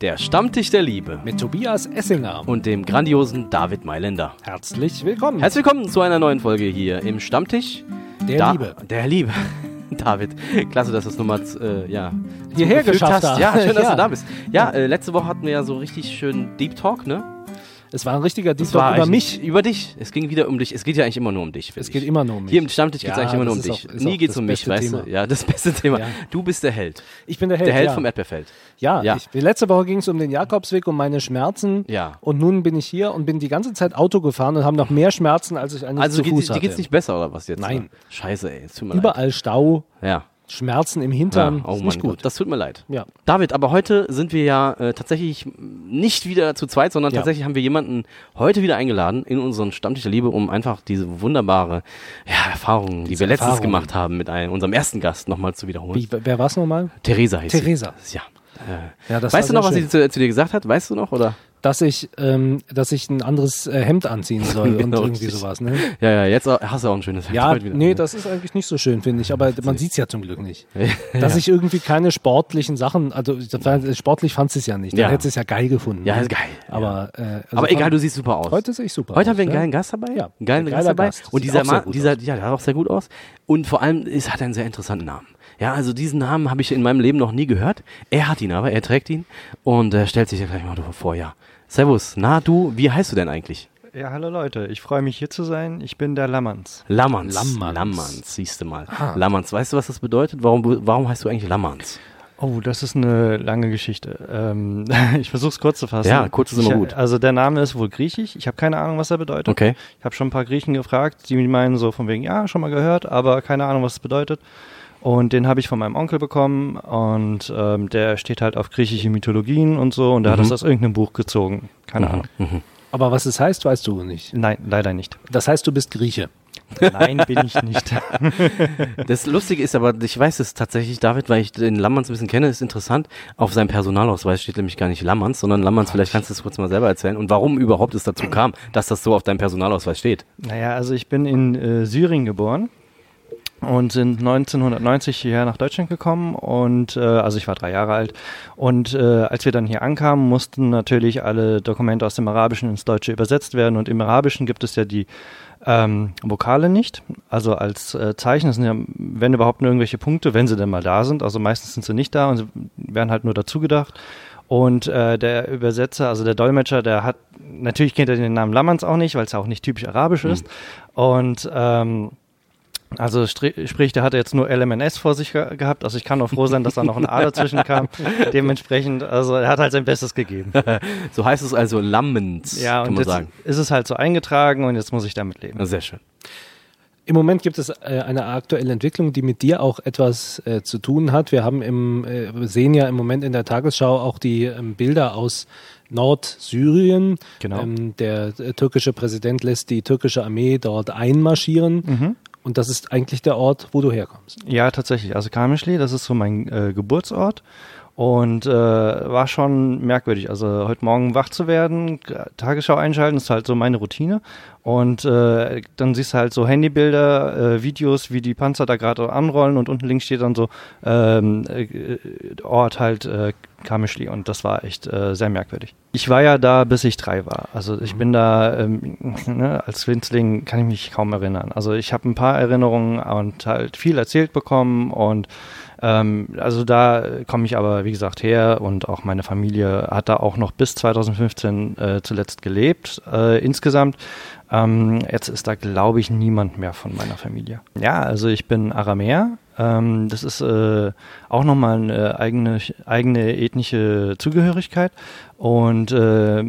Der Stammtisch der Liebe mit Tobias Essinger und dem grandiosen David Mailänder. Herzlich willkommen. Herzlich willkommen zu einer neuen Folge hier im Stammtisch der da Liebe. Der Liebe. David, klasse, dass du es nochmal äh, ja, hierher geschafft hast. Ja, schön, dass ja. du da bist. Ja, äh, letzte Woche hatten wir ja so richtig schön Deep Talk, ne? Es war ein richtiger Deep Talk über mich. Über dich. Es ging wieder um dich. Es geht ja eigentlich immer nur um dich. Es geht immer nur um mich. Hier im Stammtisch geht es ja, eigentlich immer nur um dich. Auch, Nie geht es um mich, Thema. weißt du? Ja, das beste Thema. Ja. Du bist der Held. Ich bin der Held. Der Held ja. vom Erdbeerfeld. Ja, ja. Ich, letzte Woche ging es um den Jakobsweg, um meine Schmerzen. Ja. Und nun bin ich hier und bin die ganze Zeit Auto gefahren und habe noch mehr Schmerzen, als ich eigentlich also zu Fuß Also dir geht es nicht besser oder was jetzt? Nein. Scheiße, ey. Überall leid. Stau. Ja. Schmerzen im Hintern. Ja, oh ist nicht gut. Das tut mir leid. Ja. David, aber heute sind wir ja äh, tatsächlich nicht wieder zu zweit, sondern ja. tatsächlich haben wir jemanden heute wieder eingeladen in unseren Stammtisch der Liebe, um einfach diese wunderbare ja, Erfahrung, die wir letztens Erfahrung. gemacht haben, mit einem, unserem ersten Gast nochmal zu wiederholen. Wie, wer war es nochmal? Theresa hieß Theresa. Sie. Ja. Äh, ja weißt du noch, was sie zu, zu, dir gesagt hat? Weißt du noch, oder? Dass ich, ähm, dass ich ein anderes äh, Hemd anziehen soll genau, und irgendwie sowas. Ne? Ja, ja, jetzt hast du auch ein schönes Hemd. Ja, nee, das ist eigentlich nicht so schön, finde ich, aber man sieht es ja zum Glück nicht. dass ich irgendwie keine sportlichen Sachen, also sportlich fand es ja nicht, dann ja. hätte es ja geil gefunden. Ja, ist geil. Aber, äh, also aber egal, du siehst super aus. Heute sehe ich super Heute aus, haben wir einen geilen Gast dabei. Ja, einen geilen Gast dabei. Gast. Und dieser Mann, dieser, ja, der sah auch sehr gut aus. Und vor allem, es hat einen sehr interessanten Namen. Ja, also diesen Namen habe ich in meinem Leben noch nie gehört. Er hat ihn aber, er trägt ihn und äh, stellt sich ja gleich mal vor, ja. Servus, na du, wie heißt du denn eigentlich? Ja, hallo Leute, ich freue mich hier zu sein. Ich bin der Lammerns. Lammerns. Lammerns, Lammerns siehst du mal. Ah. Lammerns, weißt du, was das bedeutet? Warum, warum heißt du eigentlich Lammerns? Oh, das ist eine lange Geschichte. Ähm, ich versuche es kurz zu fassen. Ja, kurz ist immer gut. Also der Name ist wohl griechisch. Ich habe keine Ahnung, was er bedeutet. Okay. Ich habe schon ein paar Griechen gefragt, die meinen so von wegen, ja, schon mal gehört, aber keine Ahnung, was es bedeutet. Und den habe ich von meinem Onkel bekommen und ähm, der steht halt auf griechische Mythologien und so und der mhm. hat das aus irgendeinem Buch gezogen. Keine mhm. Ahnung. Mhm. Aber was es heißt, weißt du nicht. Nein, leider nicht. Das heißt, du bist Grieche. Nein, bin ich nicht. das Lustige ist aber, ich weiß es tatsächlich, David, weil ich den Lammerns ein bisschen kenne, ist interessant. Auf seinem Personalausweis steht nämlich gar nicht Lammerns, sondern Lammerns, vielleicht kannst du es kurz mal selber erzählen und warum überhaupt es dazu kam, dass das so auf deinem Personalausweis steht. Naja, also ich bin in äh, Syrien geboren und sind 1990 hierher nach Deutschland gekommen und äh, also ich war drei Jahre alt und äh, als wir dann hier ankamen, mussten natürlich alle Dokumente aus dem Arabischen ins Deutsche übersetzt werden und im Arabischen gibt es ja die ähm, Vokale nicht, also als äh, Zeichen, das sind ja, wenn überhaupt nur irgendwelche Punkte, wenn sie denn mal da sind, also meistens sind sie nicht da und sie werden halt nur dazu gedacht. Und äh, der Übersetzer, also der Dolmetscher, der hat, natürlich kennt er den Namen Lammerns auch nicht, weil es auch nicht typisch arabisch mhm. ist. Und ähm, also sprich, der hatte jetzt nur LMNS vor sich ge gehabt. Also ich kann auch froh sein, dass da noch ein A dazwischen kam. Dementsprechend, also er hat halt sein Bestes gegeben. so heißt es also Lammens, ja, kann man sagen. ist es halt so eingetragen und jetzt muss ich damit leben. Sehr schön. Im Moment gibt es äh, eine aktuelle Entwicklung, die mit dir auch etwas äh, zu tun hat. Wir haben im, äh, sehen ja im Moment in der Tagesschau auch die ähm, Bilder aus Nordsyrien. Genau. Ähm, der äh, türkische Präsident lässt die türkische Armee dort einmarschieren. Mhm. Und das ist eigentlich der Ort, wo du herkommst. Ja, tatsächlich. Also Kamischli, das ist so mein äh, Geburtsort. Und äh, war schon merkwürdig. Also heute Morgen wach zu werden, Tagesschau einschalten, ist halt so meine Routine. Und äh, dann siehst du halt so Handybilder, äh, Videos, wie die Panzer da gerade anrollen und unten links steht dann so ähm, äh, Ort halt äh, Kamischli und das war echt äh, sehr merkwürdig. Ich war ja da, bis ich drei war. Also ich bin da, ähm, ne, als Winzling kann ich mich kaum erinnern. Also ich habe ein paar Erinnerungen und halt viel erzählt bekommen und ähm, also da komme ich aber, wie gesagt, her und auch meine Familie hat da auch noch bis 2015 äh, zuletzt gelebt äh, insgesamt. Ähm, jetzt ist da, glaube ich, niemand mehr von meiner Familie. Ja, also ich bin Aramäer, ähm, das ist äh, auch nochmal eine eigene, eigene ethnische Zugehörigkeit. Und äh,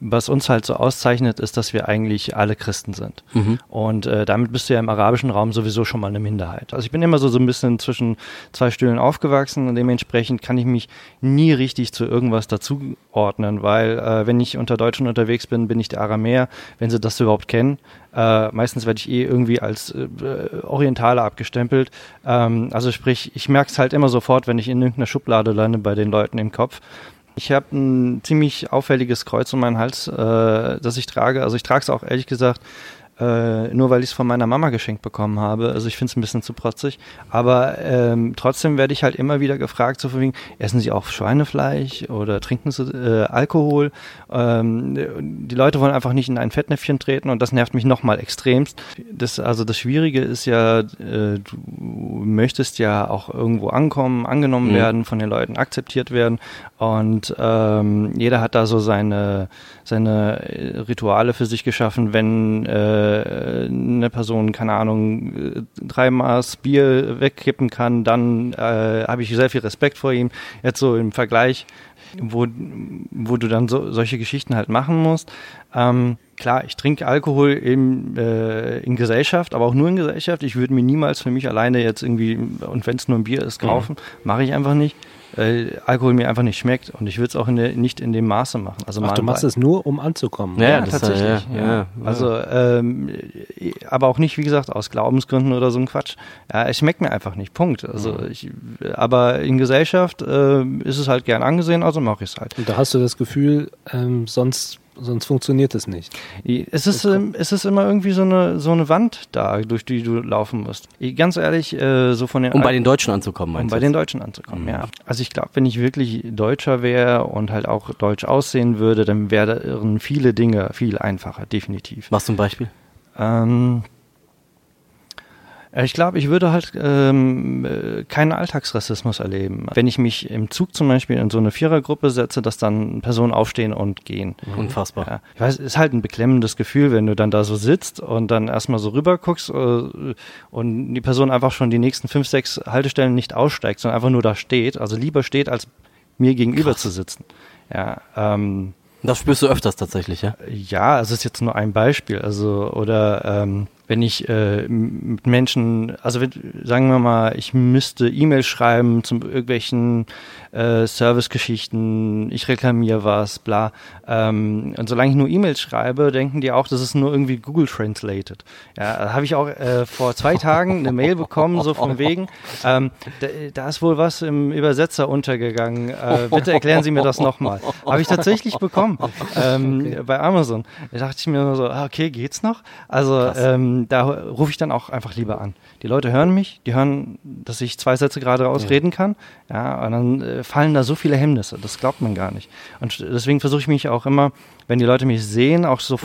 was uns halt so auszeichnet, ist, dass wir eigentlich alle Christen sind. Mhm. Und äh, damit bist du ja im arabischen Raum sowieso schon mal eine Minderheit. Also ich bin immer so, so ein bisschen zwischen zwei Stühlen aufgewachsen und dementsprechend kann ich mich nie richtig zu irgendwas dazuordnen, weil äh, wenn ich unter Deutschen unterwegs bin, bin ich der Aramäer, wenn sie das überhaupt kennen. Äh, meistens werde ich eh irgendwie als äh, Orientaler abgestempelt. Ähm, also sprich, ich merke es halt immer sofort, wenn ich in irgendeiner Schublade lande bei den Leuten im Kopf. Ich habe ein ziemlich auffälliges Kreuz um meinen Hals, äh, das ich trage. Also ich trage es auch ehrlich gesagt äh, nur weil ich es von meiner Mama geschenkt bekommen habe. Also ich finde es ein bisschen zu protzig. Aber ähm, trotzdem werde ich halt immer wieder gefragt, so von wegen, essen Sie auch Schweinefleisch oder trinken Sie äh, Alkohol? Ähm, die Leute wollen einfach nicht in ein Fettnäpfchen treten und das nervt mich nochmal extremst. Das, also das Schwierige ist ja, äh, du möchtest ja auch irgendwo ankommen, angenommen mhm. werden, von den Leuten akzeptiert werden und ähm, jeder hat da so seine, seine Rituale für sich geschaffen, wenn äh, eine Person, keine Ahnung, drei Maß Bier wegkippen kann, dann äh, habe ich sehr viel Respekt vor ihm. Jetzt so im Vergleich, wo, wo du dann so, solche Geschichten halt machen musst. Ähm, klar, ich trinke Alkohol in, äh, in Gesellschaft, aber auch nur in Gesellschaft. Ich würde mir niemals für mich alleine jetzt irgendwie, und wenn es nur ein Bier ist, kaufen. Mhm. Mache ich einfach nicht weil Alkohol mir einfach nicht schmeckt und ich würde es auch in der, nicht in dem Maße machen. Also Ach, du machst es nur, um anzukommen. Ja, ja tatsächlich. Ja, ja, also, ähm, aber auch nicht, wie gesagt, aus Glaubensgründen oder so ein Quatsch. Ja, es schmeckt mir einfach nicht. Punkt. Also mhm. ich, aber in Gesellschaft äh, ist es halt gern angesehen, also mache ich es halt. Und da hast du das Gefühl, ähm, sonst sonst funktioniert es nicht. Es ist, ähm, es ist immer irgendwie so eine, so eine Wand da, durch die du laufen musst. Ganz ehrlich, äh, so von den. Um bei den Deutschen anzukommen, meinst Um bei den Deutschen anzukommen, mhm. ja. Also ich glaube, wenn ich wirklich Deutscher wäre und halt auch deutsch aussehen würde, dann wären viele Dinge viel einfacher, definitiv. Was zum Beispiel? Ähm, äh, ich glaube, ich würde halt ähm, äh, keinen Alltagsrassismus erleben. Wenn ich mich im Zug zum Beispiel in so eine Vierergruppe setze, dass dann Personen aufstehen und gehen. Unfassbar. Ja. Ich weiß, es ist halt ein beklemmendes Gefühl, wenn du dann da so sitzt und dann erstmal so rüber guckst äh, und die Person einfach schon die nächsten fünf, sechs Haltestellen nicht aussteigt, sondern einfach nur da steht. Also lieber steht, als mir gegenüber Krass. zu sitzen. Ja, ähm, das spürst du öfters tatsächlich, ja? Ja, es ist jetzt nur ein Beispiel. Also, oder ähm, wenn ich äh, mit Menschen, also wenn, sagen wir mal, ich müsste E-Mail schreiben zu irgendwelchen äh, Servicegeschichten, ich reklamiere was, bla. Ähm, und solange ich nur E-Mails schreibe, denken die auch, das ist nur irgendwie Google Translated. Ja, habe ich auch äh, vor zwei Tagen eine Mail bekommen, so von wegen, ähm, da, da, ist wohl was im Übersetzer untergegangen. Äh, bitte erklären Sie mir das nochmal. Habe ich tatsächlich bekommen ähm, okay. bei Amazon. Da dachte ich mir nur so, ah, okay, geht's noch? Also ähm, da rufe ich dann auch einfach lieber an. Die Leute hören mich, die hören, dass ich zwei Sätze gerade rausreden ja. kann. Ja, und dann äh, fallen da so viele Hemmnisse. Das glaubt man gar nicht. Und deswegen versuche ich mich auch immer, wenn die Leute mich sehen, auch so,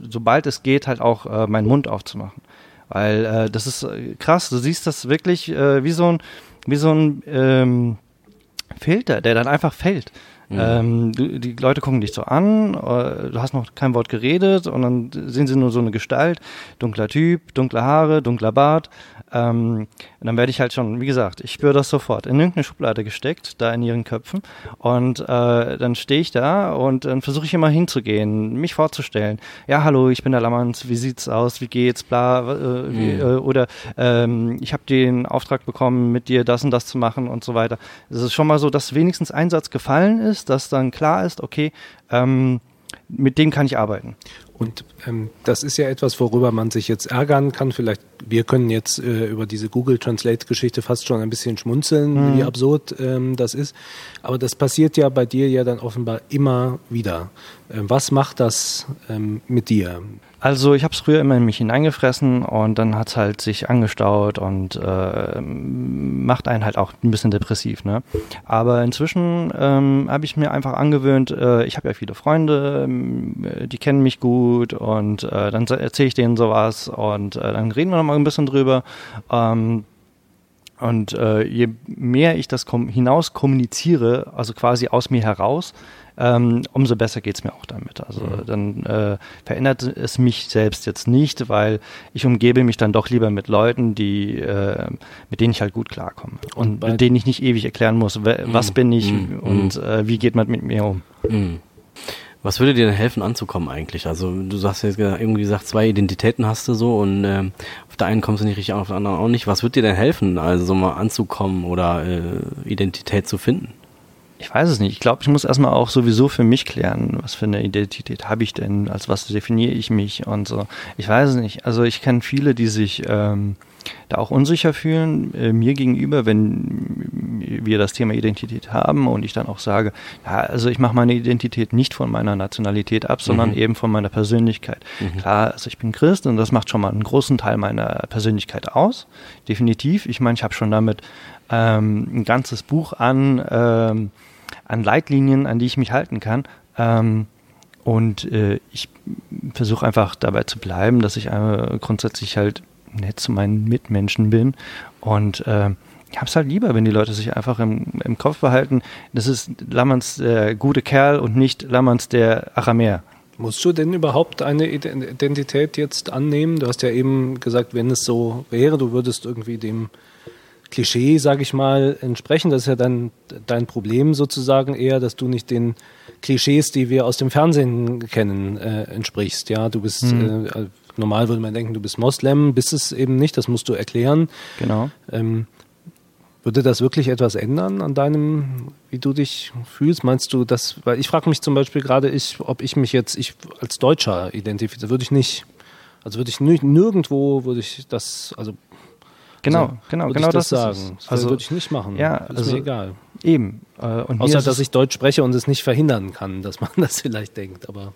sobald es geht, halt auch äh, meinen Mund aufzumachen. Weil äh, das ist äh, krass. Du siehst das wirklich äh, wie so ein, wie so ein ähm, Filter, der dann einfach fällt. Mhm. Ähm, du, die Leute gucken dich so an, äh, du hast noch kein Wort geredet und dann sehen sie nur so eine Gestalt, dunkler Typ, dunkle Haare, dunkler Bart. Ähm, und dann werde ich halt schon, wie gesagt, ich spüre das sofort, in irgendeine Schublade gesteckt, da in ihren Köpfen. Und äh, dann stehe ich da und dann versuche ich immer hinzugehen, mich vorzustellen. Ja, hallo, ich bin der Lammerns, wie sieht's aus, wie geht's, bla, äh, mhm. wie, äh, oder ähm, ich habe den Auftrag bekommen, mit dir das und das zu machen und so weiter. Es ist schon mal so, dass wenigstens ein Satz gefallen ist ist, dass dann klar ist, okay, ähm, mit dem kann ich arbeiten. Und ähm, das ist ja etwas, worüber man sich jetzt ärgern kann. Vielleicht, wir können jetzt äh, über diese Google Translate-Geschichte fast schon ein bisschen schmunzeln, mhm. wie absurd ähm, das ist. Aber das passiert ja bei dir ja dann offenbar immer wieder. Ähm, was macht das ähm, mit dir? Also ich habe es früher immer in mich hineingefressen und dann hat es halt sich angestaut und äh, macht einen halt auch ein bisschen depressiv. Ne? Aber inzwischen ähm, habe ich mir einfach angewöhnt, äh, ich habe ja viele Freunde, äh, die kennen mich gut und äh, dann erzähle ich denen sowas und äh, dann reden wir nochmal ein bisschen drüber. Ähm, und äh, je mehr ich das kom hinaus kommuniziere, also quasi aus mir heraus, ähm, umso besser geht's mir auch damit. Also mhm. dann äh, verändert es mich selbst jetzt nicht, weil ich umgebe mich dann doch lieber mit Leuten, die äh, mit denen ich halt gut klarkomme und, und mit denen ich nicht ewig erklären muss, was mhm. bin ich mhm. und äh, wie geht man mit mir um. Was würde dir denn helfen anzukommen eigentlich? Also du sagst jetzt irgendwie gesagt, zwei Identitäten hast du so und äh, auf der einen kommst du nicht richtig auf der anderen auch nicht. Was würde dir denn helfen, also so mal anzukommen oder äh, Identität zu finden? Ich weiß es nicht. Ich glaube, ich muss erstmal auch sowieso für mich klären, was für eine Identität habe ich denn, als was definiere ich mich und so. Ich weiß es nicht. Also ich kenne viele, die sich ähm, da auch unsicher fühlen, äh, mir gegenüber, wenn wir das Thema Identität haben und ich dann auch sage, ja, also ich mache meine Identität nicht von meiner Nationalität ab, sondern mhm. eben von meiner Persönlichkeit. Mhm. Klar, also ich bin Christ und das macht schon mal einen großen Teil meiner Persönlichkeit aus, definitiv. Ich meine, ich habe schon damit ähm, ein ganzes Buch an, ähm, an Leitlinien, an die ich mich halten kann. Ähm, und äh, ich versuche einfach dabei zu bleiben, dass ich äh, grundsätzlich halt nett zu meinen Mitmenschen bin. Und äh, ich habe es halt lieber, wenn die Leute sich einfach im, im Kopf behalten, das ist Lammerns der gute Kerl und nicht Lammerns der Aramäer. Musst du denn überhaupt eine Identität jetzt annehmen? Du hast ja eben gesagt, wenn es so wäre, du würdest irgendwie dem Klischee, sage ich mal, entsprechen. Das ist ja dann dein Problem sozusagen eher, dass du nicht den Klischees, die wir aus dem Fernsehen kennen, äh, entsprichst. Ja, du bist mhm. äh, normal würde man denken, du bist Moslem, bist es eben nicht. Das musst du erklären. Genau. Ähm, würde das wirklich etwas ändern an deinem, wie du dich fühlst? Meinst du, dass, weil ich frage mich zum Beispiel gerade, ich, ob ich mich jetzt ich als Deutscher identifiziere, würde ich nicht. Also würde ich nirgendwo, würde ich das, also Genau, also, genau, genau das, das sagen. Das also würde ich nicht machen. Ja, ist also, mir egal. Eben. Äh, Außer dass ich Deutsch spreche und es nicht verhindern kann, dass man das vielleicht denkt. Aber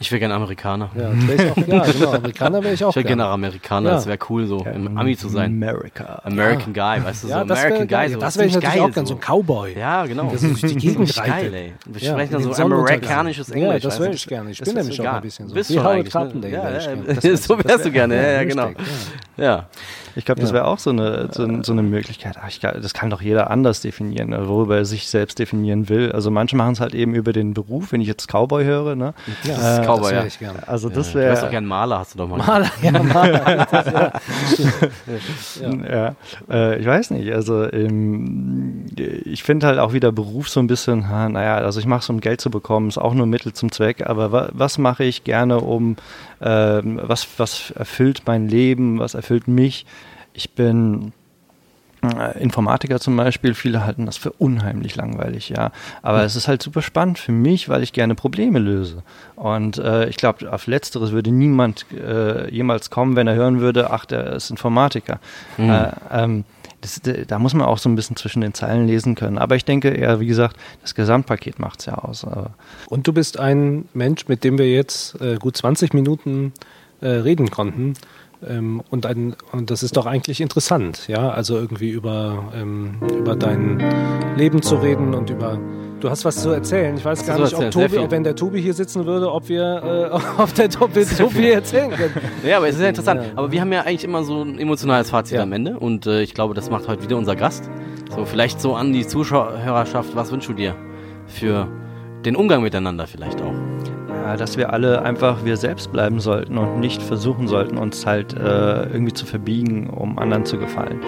ich wäre gerne Amerikaner. Ja, auch, ja genau, Amerikaner wäre ich auch Ich wäre gerne Amerikaner, ja. das wäre cool, so ja, im Ami zu sein. America. American ja. Guy, weißt du, so American Guy. So, das wäre ich natürlich geil, auch gerne, so ein Cowboy. Ja, genau. Das ist die Gegend geil, ey. Wir sprechen dann so amerikanisches Englisch. Ja, das wäre ich gerne. Ich bin nämlich auch ein bisschen so. Bist du eigentlich, ne? So wärst du gerne, ja, genau. Ja. Ich glaube, das wäre auch so eine, so, so eine Möglichkeit. Ach, ich, das kann doch jeder anders definieren, ne, worüber er sich selbst definieren will. Also manche machen es halt eben über den Beruf, wenn ich jetzt Cowboy höre. Ne? Ja, das ist Cowboy, das ja. Ich Also das wäre. Du wärst doch gern Maler, hast du doch mal. Maler, ja, Maler. ja. ja. Äh, ich weiß nicht. Also ähm, ich finde halt auch wieder Beruf so ein bisschen, ha, naja, also ich mache es, um Geld zu bekommen, ist auch nur Mittel zum Zweck. Aber wa was mache ich gerne, um ähm, was, was erfüllt mein Leben, was erfüllt mich? Ich bin äh, Informatiker zum Beispiel, viele halten das für unheimlich langweilig, ja. Aber mhm. es ist halt super spannend für mich, weil ich gerne Probleme löse. Und äh, ich glaube, auf Letzteres würde niemand äh, jemals kommen, wenn er hören würde, ach, der ist Informatiker. Mhm. Äh, ähm, das, da muss man auch so ein bisschen zwischen den Zeilen lesen können. Aber ich denke, ja, wie gesagt, das Gesamtpaket macht es ja aus. Und du bist ein Mensch, mit dem wir jetzt äh, gut 20 Minuten äh, reden konnten. Ähm, und, ein, und das ist doch eigentlich interessant, ja, also irgendwie über, ähm, über dein Leben zu reden und über. Du hast was zu erzählen. Ich weiß gar nicht, ob, Tobi, ob wenn der Tobi hier sitzen würde, ob wir, äh, ob der Tobi so viel erzählen können. Ja, aber es ist ja interessant. Ja. Aber wir haben ja eigentlich immer so ein emotionales Fazit ja. am Ende und äh, ich glaube, das macht heute wieder unser Gast. So, vielleicht so an die Zuschauerschaft, was wünschst du dir für den Umgang miteinander vielleicht auch? Ja, dass wir alle einfach wir selbst bleiben sollten und nicht versuchen sollten, uns halt äh, irgendwie zu verbiegen, um anderen zu gefallen.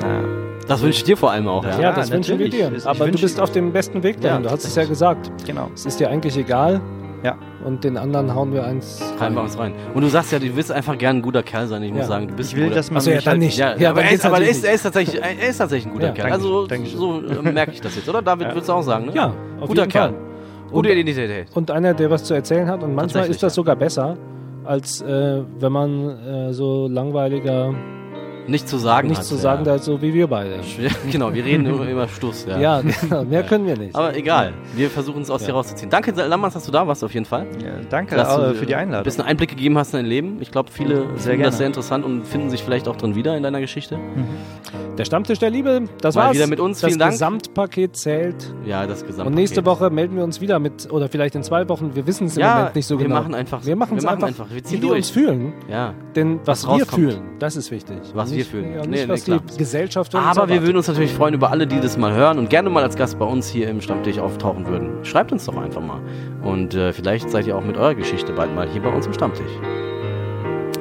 Ja. Das wünsche ich dir vor allem auch. Ja, ja das wünschen wir dir. Aber du bist auf dem besten Weg dahin. du hast es ja gesagt. Genau. Es ist dir eigentlich egal. Ja. Und den anderen hauen wir eins rein. uns rein. Und du sagst ja, du willst einfach gern ein guter Kerl sein. Ich muss sagen, du bist ich will, dass man Achso, ja, dann halt, nicht. Ja, ja aber, er ist, aber er, ist, er, ist, tatsächlich, er ist tatsächlich ein guter Kerl. Also so äh, merke ich das jetzt, oder? David, willst du auch sagen, ne? Ja, guter Kerl. Fall. Gute und, Identität. Und einer, der was zu erzählen hat. Und manchmal ist das ja. sogar besser, als äh, wenn man äh, so langweiliger nichts zu sagen Nichts zu sagen, ja. so wie wir beide. genau, wir reden immer, immer Stuss. Ja, ja genau, mehr können wir nicht. Aber egal, wir versuchen es aus ja. dir rauszuziehen. Danke, Lammers, dass du da warst auf jeden Fall. Ja, danke dass du für die Einladung. Ein bisschen Einblick gegeben hast in dein Leben. Ich glaube, viele sehr finden gerne. das sehr interessant und finden sich vielleicht auch drin wieder in deiner Geschichte. Mhm. Der Stammtisch der Liebe, das Mal war's. wieder mit uns, das vielen Dank. Das Gesamtpaket zählt. Ja, das Gesamtpaket. Und nächste Woche melden wir uns wieder mit, oder vielleicht in zwei Wochen, wir wissen es im Moment nicht so wir genau. Machen einfach, wir machen es einfach, einfach. Wir ziehen wie wir uns fühlen. Ja. Denn was, was wir fühlen, das ist wichtig. Was nicht, wir fühlen. Ja, nicht, nee, was nee, die Gesellschaft Aber wir würden uns natürlich freuen über alle, die das mal hören und gerne mal als Gast bei uns hier im Stammtisch auftauchen würden. Schreibt uns doch einfach mal. Und äh, vielleicht seid ihr auch mit eurer Geschichte bald mal hier bei uns im Stammtisch.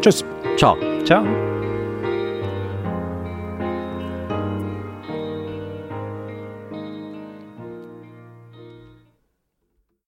Tschüss. Ciao. Ciao.